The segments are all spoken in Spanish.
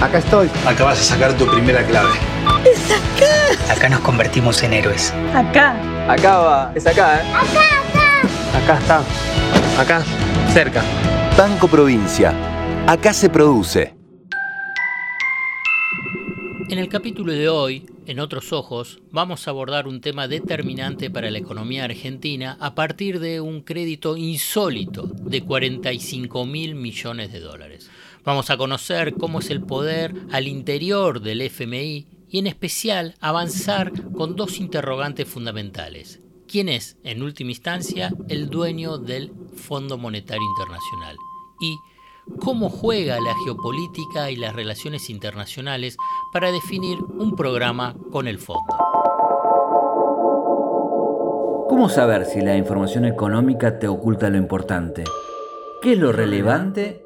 Acá estoy. Acá vas a sacar tu primera clave. ¡Es acá! Acá nos convertimos en héroes. Acá. Acá va. Es acá, ¿eh? Acá, acá. Acá está. Acá. Cerca. Banco Provincia. Acá se produce. En el capítulo de hoy, en Otros Ojos, vamos a abordar un tema determinante para la economía argentina a partir de un crédito insólito de 45 mil millones de dólares. Vamos a conocer cómo es el poder al interior del FMI y en especial avanzar con dos interrogantes fundamentales. ¿Quién es, en última instancia, el dueño del Fondo Monetario Internacional? Y cómo juega la geopolítica y las relaciones internacionales para definir un programa con el fondo. ¿Cómo saber si la información económica te oculta lo importante? ¿Qué es lo relevante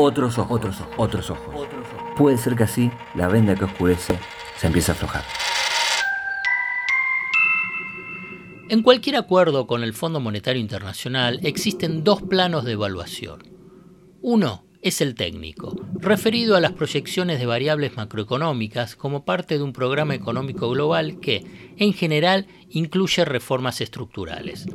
otros ojos, otros ojos, otros ojos. Puede ser que así la venda que oscurece se empiece a aflojar. En cualquier acuerdo con el Fondo Monetario Internacional existen dos planos de evaluación. Uno es el técnico, referido a las proyecciones de variables macroeconómicas como parte de un programa económico global que, en general, incluye reformas estructurales.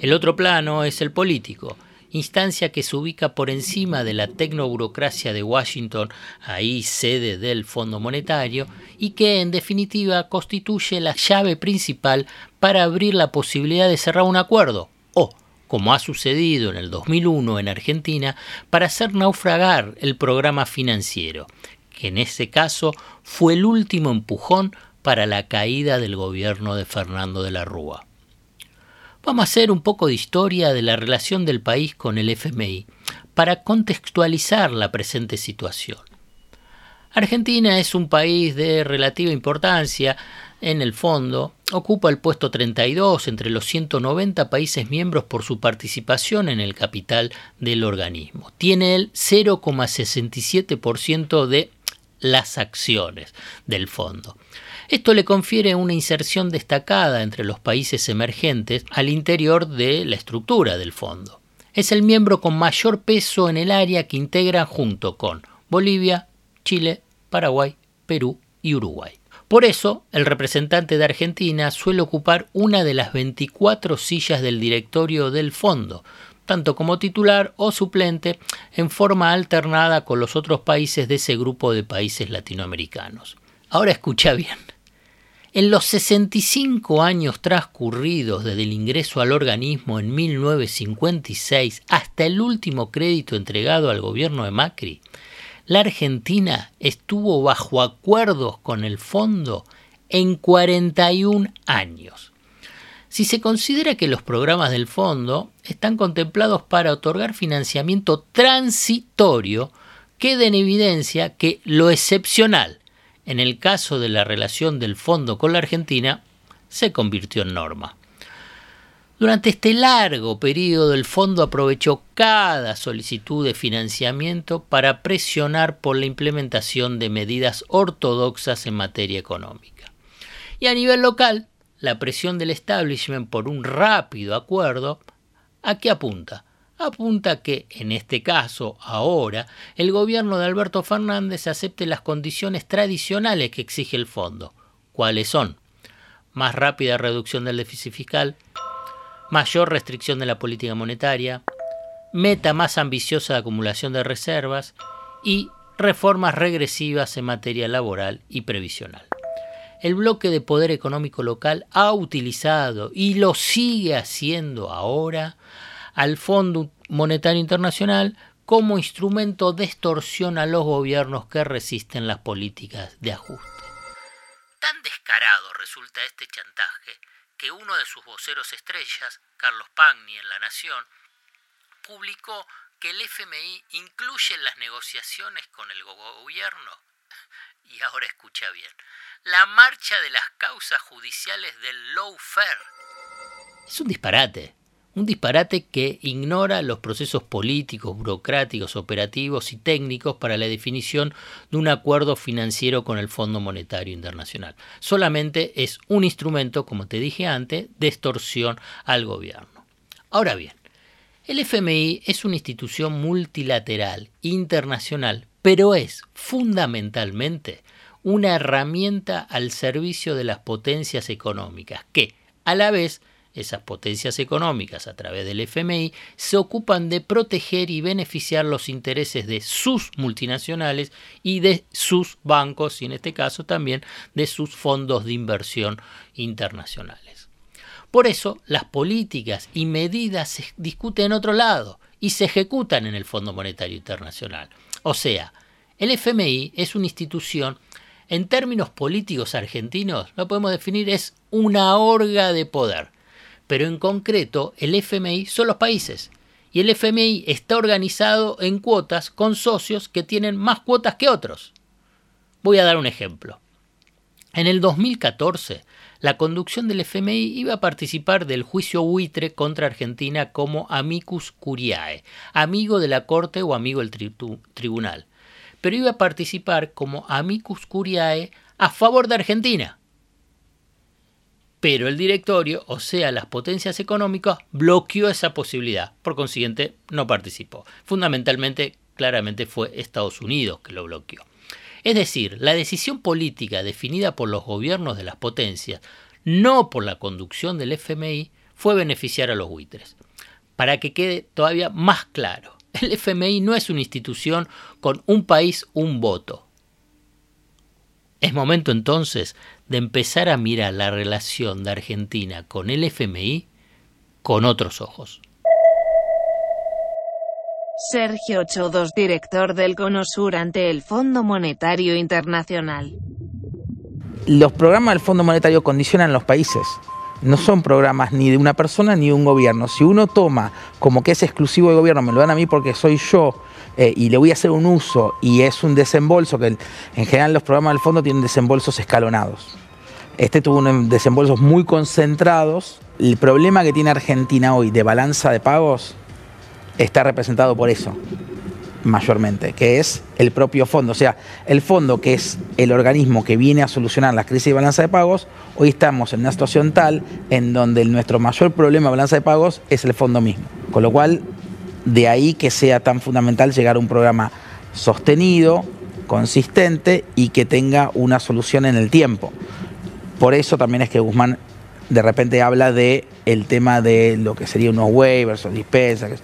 El otro plano es el político, instancia que se ubica por encima de la tecnoburocracia de Washington, ahí sede del Fondo Monetario, y que en definitiva constituye la llave principal para abrir la posibilidad de cerrar un acuerdo, o como ha sucedido en el 2001 en Argentina, para hacer naufragar el programa financiero, que en ese caso fue el último empujón para la caída del gobierno de Fernando de la Rúa. Vamos a hacer un poco de historia de la relación del país con el FMI para contextualizar la presente situación. Argentina es un país de relativa importancia en el fondo, ocupa el puesto 32 entre los 190 países miembros por su participación en el capital del organismo. Tiene el 0,67% de las acciones del fondo. Esto le confiere una inserción destacada entre los países emergentes al interior de la estructura del fondo. Es el miembro con mayor peso en el área que integra junto con Bolivia, Chile, Paraguay, Perú y Uruguay. Por eso, el representante de Argentina suele ocupar una de las 24 sillas del directorio del fondo, tanto como titular o suplente, en forma alternada con los otros países de ese grupo de países latinoamericanos. Ahora escucha bien. En los 65 años transcurridos desde el ingreso al organismo en 1956 hasta el último crédito entregado al gobierno de Macri, la Argentina estuvo bajo acuerdos con el fondo en 41 años. Si se considera que los programas del fondo están contemplados para otorgar financiamiento transitorio, queda en evidencia que lo excepcional, en el caso de la relación del fondo con la Argentina, se convirtió en norma. Durante este largo periodo el fondo aprovechó cada solicitud de financiamiento para presionar por la implementación de medidas ortodoxas en materia económica. Y a nivel local, la presión del establishment por un rápido acuerdo, ¿a qué apunta? Apunta que, en este caso, ahora, el gobierno de Alberto Fernández acepte las condiciones tradicionales que exige el fondo. ¿Cuáles son? Más rápida reducción del déficit fiscal, mayor restricción de la política monetaria, meta más ambiciosa de acumulación de reservas y reformas regresivas en materia laboral y previsional. El bloque de poder económico local ha utilizado y lo sigue haciendo ahora al Fondo Monetario Internacional como instrumento de extorsión a los gobiernos que resisten las políticas de ajuste. Tan descarado resulta este chantaje que uno de sus voceros estrellas, Carlos Pagni, en La Nación, publicó que el FMI incluye en las negociaciones con el gobierno, ahora escucha bien, la marcha de las causas judiciales del lawfare. Es un disparate. Un disparate que ignora los procesos políticos, burocráticos, operativos y técnicos para la definición de un acuerdo financiero con el Fondo Monetario Internacional. Solamente es un instrumento, como te dije antes, de extorsión al gobierno. Ahora bien, el FMI es una institución multilateral, internacional, pero es fundamentalmente una herramienta al servicio de las potencias económicas que, a la vez, esas potencias económicas a través del FMI se ocupan de proteger y beneficiar los intereses de sus multinacionales y de sus bancos y en este caso también de sus fondos de inversión internacionales. Por eso las políticas y medidas se discuten en otro lado y se ejecutan en el Fondo Monetario Internacional. O sea, el FMI es una institución en términos políticos argentinos, lo podemos definir, es una orga de poder pero en concreto el FMI son los países. Y el FMI está organizado en cuotas con socios que tienen más cuotas que otros. Voy a dar un ejemplo. En el 2014, la conducción del FMI iba a participar del juicio buitre contra Argentina como amicus curiae, amigo de la Corte o amigo del tribunal. Pero iba a participar como amicus curiae a favor de Argentina pero el directorio, o sea, las potencias económicas, bloqueó esa posibilidad. Por consiguiente, no participó. Fundamentalmente, claramente fue Estados Unidos que lo bloqueó. Es decir, la decisión política definida por los gobiernos de las potencias, no por la conducción del FMI, fue beneficiar a los buitres. Para que quede todavía más claro, el FMI no es una institución con un país, un voto. Es momento entonces de empezar a mirar la relación de Argentina con el FMI con otros ojos. Sergio Chodos, director del CONOSUR ante el Fondo Monetario Internacional. Los programas del Fondo Monetario condicionan los países. No son programas ni de una persona ni de un gobierno. Si uno toma como que es exclusivo del gobierno, me lo dan a mí porque soy yo eh, y le voy a hacer un uso y es un desembolso, que en general los programas del fondo tienen desembolsos escalonados. Este tuvo unos desembolsos muy concentrados. El problema que tiene Argentina hoy de balanza de pagos está representado por eso, mayormente, que es el propio fondo. O sea, el fondo, que es el organismo que viene a solucionar las crisis de balanza de pagos, hoy estamos en una situación tal en donde nuestro mayor problema de balanza de pagos es el fondo mismo. Con lo cual, de ahí que sea tan fundamental llegar a un programa sostenido, consistente y que tenga una solución en el tiempo. Por eso también es que Guzmán de repente habla de el tema de lo que sería unos waivers o dispensas.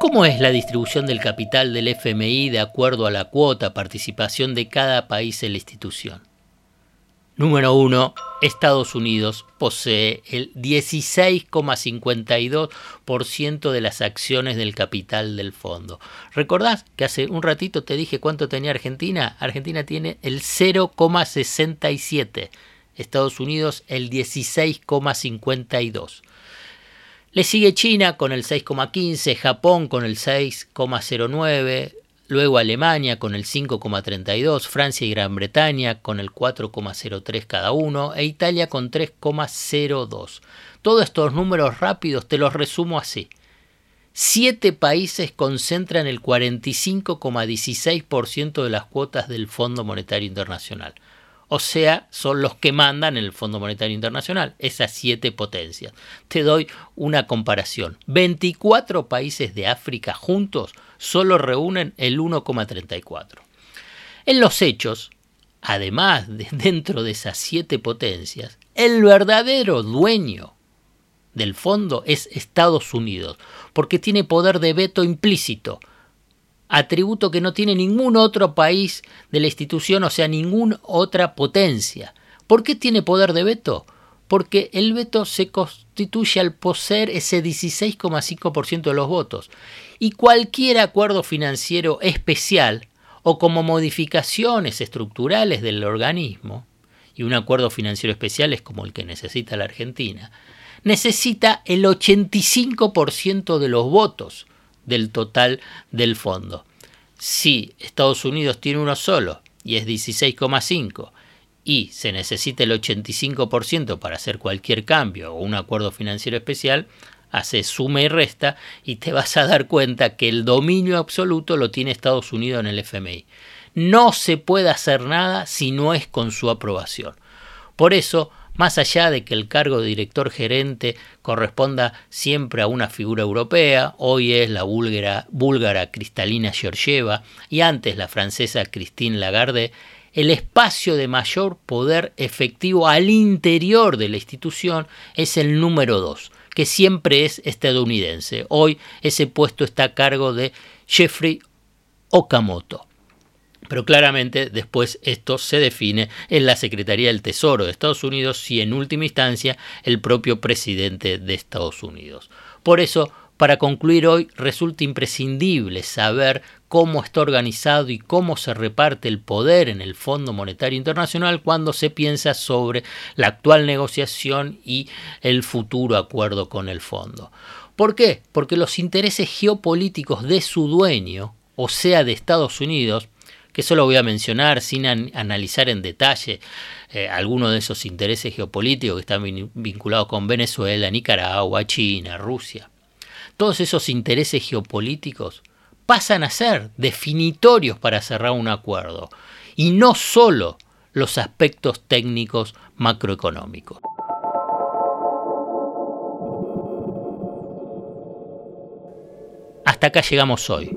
¿Cómo es la distribución del capital del FMI de acuerdo a la cuota participación de cada país en la institución? Número 1. Estados Unidos posee el 16,52% de las acciones del capital del fondo. ¿Recordás que hace un ratito te dije cuánto tenía Argentina? Argentina tiene el 0,67%. Estados Unidos el 16,52%. Le sigue China con el 6,15, Japón con el 6,09, luego Alemania con el 5,32, Francia y Gran Bretaña con el 4,03 cada uno e Italia con 3,02. Todos estos números rápidos te los resumo así. Siete países concentran el 45,16% de las cuotas del Fondo Monetario Internacional. O sea, son los que mandan el Fondo Monetario Internacional, esas siete potencias. Te doy una comparación. 24 países de África juntos solo reúnen el 1,34. En los hechos, además de dentro de esas siete potencias, el verdadero dueño del fondo es Estados Unidos, porque tiene poder de veto implícito, atributo que no tiene ningún otro país de la institución, o sea, ninguna otra potencia. ¿Por qué tiene poder de veto? Porque el veto se constituye al poseer ese 16,5% de los votos y cualquier acuerdo financiero especial o como modificaciones estructurales del organismo, y un acuerdo financiero especial es como el que necesita la Argentina, necesita el 85% de los votos del total del fondo. Si Estados Unidos tiene uno solo y es 16,5 y se necesita el 85% para hacer cualquier cambio o un acuerdo financiero especial, hace suma y resta y te vas a dar cuenta que el dominio absoluto lo tiene Estados Unidos en el FMI. No se puede hacer nada si no es con su aprobación. Por eso, más allá de que el cargo de director gerente corresponda siempre a una figura europea, hoy es la búlgara, búlgara Cristalina Georgieva y antes la francesa Christine Lagarde, el espacio de mayor poder efectivo al interior de la institución es el número dos, que siempre es estadounidense. Hoy ese puesto está a cargo de Jeffrey Okamoto. Pero claramente después esto se define en la Secretaría del Tesoro de Estados Unidos y en última instancia el propio presidente de Estados Unidos. Por eso, para concluir hoy, resulta imprescindible saber cómo está organizado y cómo se reparte el poder en el Fondo Monetario Internacional cuando se piensa sobre la actual negociación y el futuro acuerdo con el fondo. ¿Por qué? Porque los intereses geopolíticos de su dueño, o sea de Estados Unidos, que solo voy a mencionar sin analizar en detalle eh, algunos de esos intereses geopolíticos que están vinculados con Venezuela, Nicaragua, China, Rusia. Todos esos intereses geopolíticos pasan a ser definitorios para cerrar un acuerdo y no solo los aspectos técnicos macroeconómicos. Hasta acá llegamos hoy.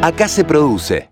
Acá se produce.